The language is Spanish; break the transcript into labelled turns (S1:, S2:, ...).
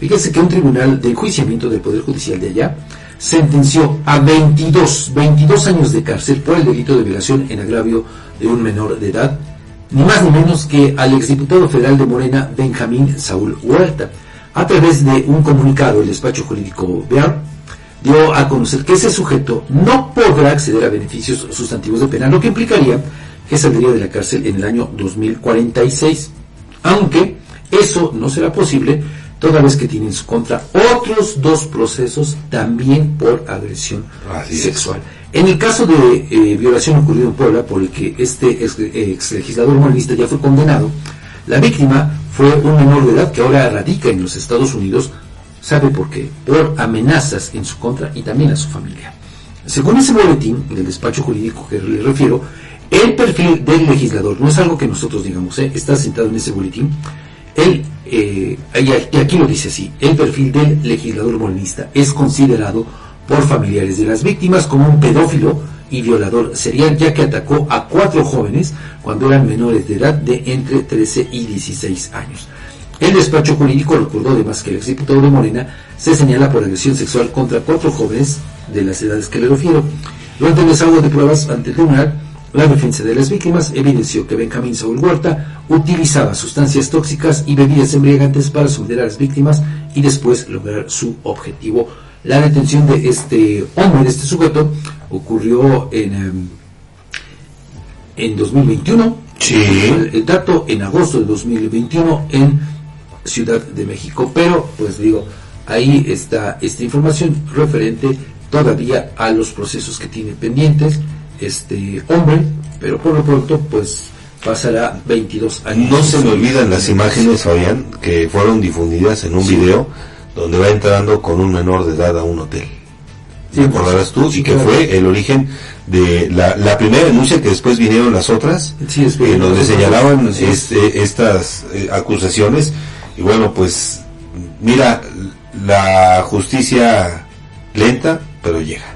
S1: Fíjese que un tribunal de enjuiciamiento del Poder Judicial de allá sentenció a 22, 22 años de cárcel por el delito de violación en agravio de un menor de edad, ni más ni menos que al exdiputado federal de Morena, Benjamín Saúl Huerta. A través de un comunicado, el despacho jurídico BEAR dio a conocer que ese sujeto no podrá acceder a beneficios sustantivos de pena, lo que implicaría que saldría de la cárcel en el año 2046, aunque eso no será posible toda vez que tiene en su contra otros dos procesos también por agresión sexual. En el caso de eh, violación ocurrido en Puebla, por el que este ex, legislador moralista ya fue condenado, la víctima fue un menor de edad que ahora radica en los Estados Unidos, ¿sabe por qué? Por amenazas en su contra y también a su familia. Según ese boletín del despacho jurídico que le refiero, el perfil del legislador, no es algo que nosotros digamos, ¿eh? está sentado en ese boletín, él, eh, y aquí lo dice así, el perfil del legislador morenista es considerado por familiares de las víctimas como un pedófilo y violador serial, ya que atacó a cuatro jóvenes cuando eran menores de edad de entre 13 y 16 años. El despacho jurídico recordó además que el exdiputado de Morena se señala por agresión sexual contra cuatro jóvenes de las edades que le refiero. Durante el desahogo de pruebas ante el tribunal, la defensa de las víctimas evidenció que Benjamín Saúl Huerta utilizaba sustancias tóxicas y bebidas embriagantes para someter a las víctimas y después lograr su objetivo. La detención de este hombre, de este sujeto, ocurrió en, em, en 2021.
S2: Sí.
S1: El, dato en agosto de 2021 en Ciudad de México. Pero, pues digo, ahí está esta información referente todavía a los procesos que tiene pendientes este hombre, pero por lo pronto pues pasará 22 años.
S2: No se me olvidan las imágenes, Fabián, que fueron difundidas en un video donde va entrando con un menor de edad a un hotel. ¿Te acordarás tú? y que fue el origen de la, primera denuncia que después vinieron las otras,
S1: eh,
S2: donde señalaban este, estas eh, acusaciones. Y bueno, pues mira, la justicia lenta, pero llega.